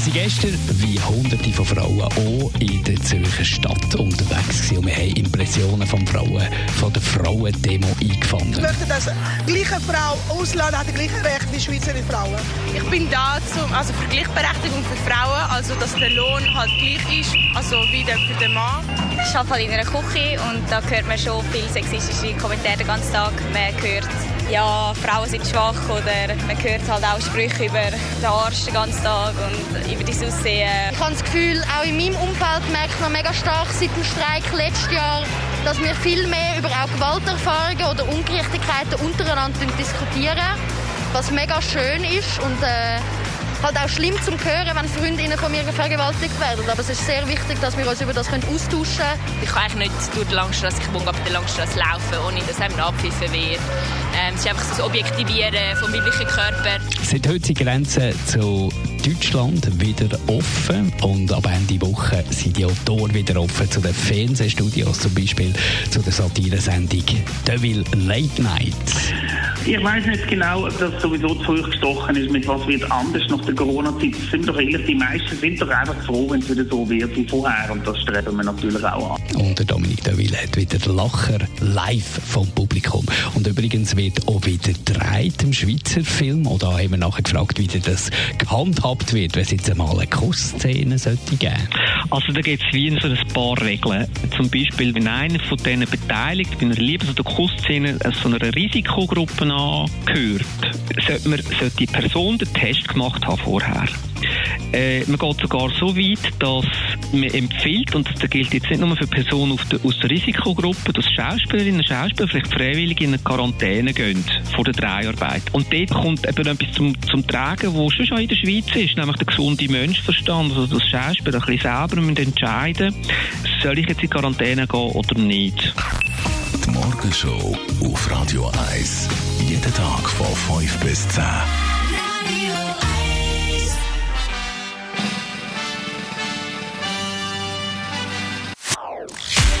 sind gestern wie hunderte von Frauen auch in der Zürcher Stadt unterwegs gewesen. und wir haben Impressionen von Frauen von der Frauendemo eingefangen. Ich möchte, dass die gleiche Frau Ausland hat die gleichen Rechte wie Schweizer Frauen. Ich bin da zum, also für Gleichberechtigung für Frauen, also dass der Lohn halt gleich ist, also wie der für den Mann. Ich arbeite halt in einer Küche und da hört man schon viel sexistische Kommentare den ganzen Tag. Man hört, ja, Frauen sind schwach oder man hört halt auch Sprüche über den Arsch den ganzen Tag und über das Aussehen. Ich habe das Gefühl, auch in meinem Umfeld merkt man mega stark seit dem Streik letztes Jahr, dass wir viel mehr über auch Gewalterfahrungen oder Ungerechtigkeiten untereinander diskutieren, was mega schön ist und äh, halt auch schlimm zum Hören, wenn Freundinnen von mir vergewaltigt werden. Aber es ist sehr wichtig, dass wir uns über das austauschen können. Ich kann eigentlich nicht durch die Langstrasse, ich muss auf der Langstrasse laufen, ohne dass einem abpfiffen wird. Ähm, es ist einfach das Objektivieren vom weiblichen Körper. Seit heute sind Grenzen zu Deutschland wieder offen und ab Ende Woche sind die auch Tore wieder offen zu den Fernsehstudios, zum Beispiel zu der Satiresendung Devil Late Night. Ich weiß nicht genau, ob das sowieso zu früh gestochen ist, mit was wird anders nach der Corona-Zeit. Sind doch ehrlich, die meisten sind doch einfach froh, wenn es wieder so wird wie vorher und das streben wir natürlich auch an. Und der Dominik Deville hat wieder Lacher live vom Publikum. Und übrigens wird auch wieder gedreht im Schweizer Film. Und da haben wir nachher gefragt, wie das gehandhabt wird, wenn es jetzt einmal eine Kussszene sollte geben. Also da gibt es wie so ein paar Regeln. Zum Beispiel, wenn einer von denen beteiligt bei einer Liebes- oder Kussszene so einer Risikogruppe angehört, sollte, man, sollte die Person den Test gemacht haben vorher. Äh, man geht sogar so weit, dass man empfiehlt, und das gilt jetzt nicht nur für Personen der, aus der Risikogruppe, dass Schauspielerinnen und Schauspieler vielleicht freiwillig in eine Quarantäne gehen vor der Dreharbeit. Und dort kommt eben etwas zum, zum Tragen, was schon in der Schweiz ist, nämlich der gesunde Menschverstand, also das Schauspieler ein bisschen selber müssen entscheiden soll ich jetzt in Quarantäne gehen oder nicht. Die Morgenshow auf Radio 1. Jeden Tag von 5 bis 10.